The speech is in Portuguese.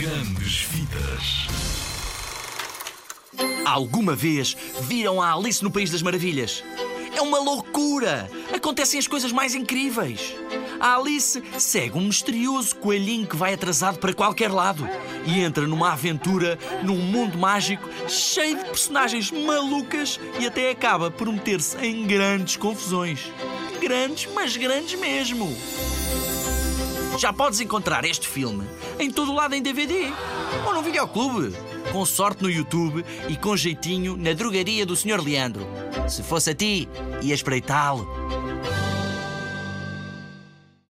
Grandes Vidas. Alguma vez viram a Alice no País das Maravilhas? É uma loucura! Acontecem as coisas mais incríveis. A Alice segue um misterioso coelhinho que vai atrasado para qualquer lado e entra numa aventura num mundo mágico cheio de personagens malucas e até acaba por meter-se em grandes confusões. Grandes, mas grandes mesmo. Já podes encontrar este filme em todo lado em DVD ou no videoclube. Com sorte no YouTube e com jeitinho na drogaria do Sr. Leandro. Se fosse a ti, ia espreitá-lo.